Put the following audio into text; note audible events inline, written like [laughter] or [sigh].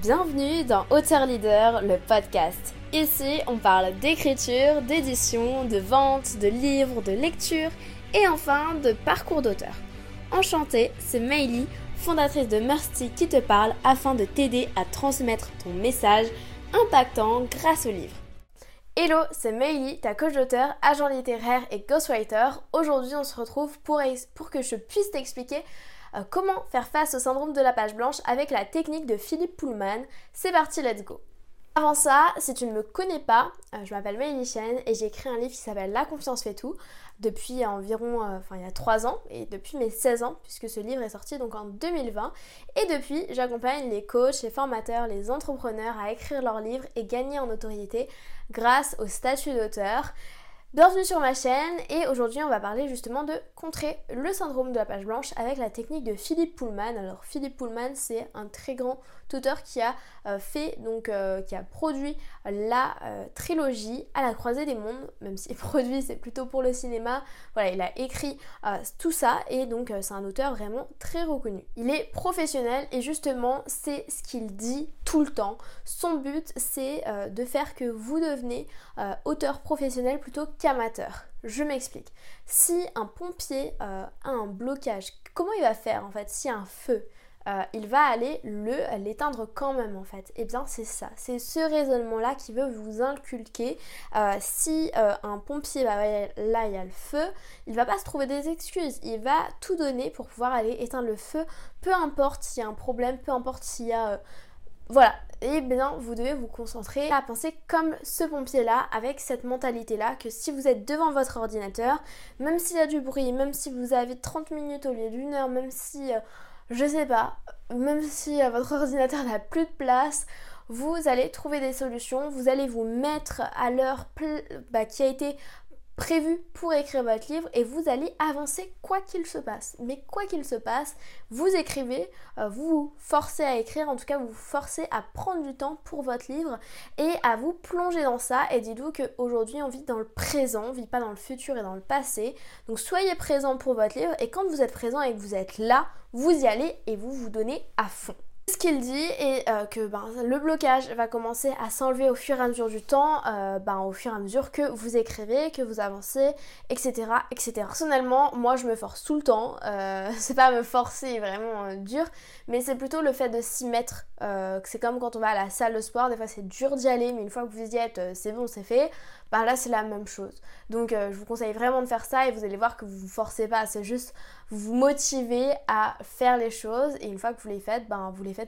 Bienvenue dans Auteur Leader, le podcast. Ici, on parle d'écriture, d'édition, de vente, de livres, de lecture et enfin de parcours d'auteur. Enchantée, c'est Meili, fondatrice de Mercy qui te parle afin de t'aider à transmettre ton message impactant grâce au livre. Hello, c'est Meili, ta coach d'auteur, agent littéraire et ghostwriter. Aujourd'hui, on se retrouve pour, pour que je puisse t'expliquer euh, comment faire face au syndrome de la page blanche avec la technique de Philippe Pullman? C'est parti, let's go avant ça, si tu ne me connais pas, euh, je m'appelle Meili Chen et j'ai écrit un livre qui s'appelle La confiance fait tout depuis environ, euh, enfin il y a 3 ans et depuis mes 16 ans puisque ce livre est sorti donc en 2020 et depuis j'accompagne les coachs, les formateurs, les entrepreneurs à écrire leurs livres et gagner en notoriété grâce au statut d'auteur. Bienvenue sur ma chaîne et aujourd'hui on va parler justement de contrer le syndrome de la page blanche avec la technique de Philippe Pullman. Alors Philippe Pullman c'est un très grand tuteur qui a euh, fait donc euh, qui a produit la euh, trilogie à la croisée des mondes, même si [laughs] produit c'est plutôt pour le cinéma. Voilà, il a écrit tout ça et donc c'est un auteur vraiment très reconnu. Il est professionnel et justement c'est ce qu'il dit tout le temps. Son but c'est de faire que vous devenez auteur professionnel plutôt qu'amateur. Je m'explique. Si un pompier euh, a un blocage, comment il va faire en fait Si un feu, euh, il va aller le l'éteindre quand même en fait? Eh bien c'est ça, c'est ce raisonnement-là qui veut vous inculquer. Euh, si un pompier va là il y a le feu, il va pas se trouver des excuses, il va tout donner pour pouvoir aller éteindre le feu, peu importe s'il y a un problème, peu importe s'il y a voilà, et bien vous devez vous concentrer à penser comme ce pompier là, avec cette mentalité là, que si vous êtes devant votre ordinateur, même s'il y a du bruit, même si vous avez 30 minutes au lieu d'une heure, même si, euh, je sais pas, même si euh, votre [laughs] ordinateur n'a plus de place, vous allez trouver des solutions, vous allez vous mettre à l'heure bah, qui a été prévu pour écrire votre livre et vous allez avancer quoi qu'il se passe. Mais quoi qu'il se passe, vous écrivez, euh, vous vous forcez à écrire, en tout cas vous vous forcez à prendre du temps pour votre livre et à vous plonger dans ça. Et dites-vous qu'aujourd'hui on vit dans le présent, on vit pas dans le futur et dans le passé. Donc soyez présent pour votre livre et quand vous êtes présent et que vous êtes là, vous y allez et vous vous donnez à fond. Qu'il dit est euh, que ben, le blocage va commencer à s'enlever au fur et à mesure du temps, euh, ben, au fur et à mesure que vous écrivez, que vous avancez, etc. etc. Personnellement, moi je me force tout le temps, euh, [laughs] c'est pas me forcer vraiment dur, mais c'est plutôt le fait de s'y mettre. c'est comme quand on va à la salle de sport, des fois c'est dur d'y aller, mais une fois que vous y êtes, c'est bon, c'est fait. Ben là c'est la même chose. Donc je vous conseille vraiment de faire ça et vous allez voir que vous vous forcez pas, c'est juste vous vous motivez à faire les choses et une fois que vous les faites, ben vous les faites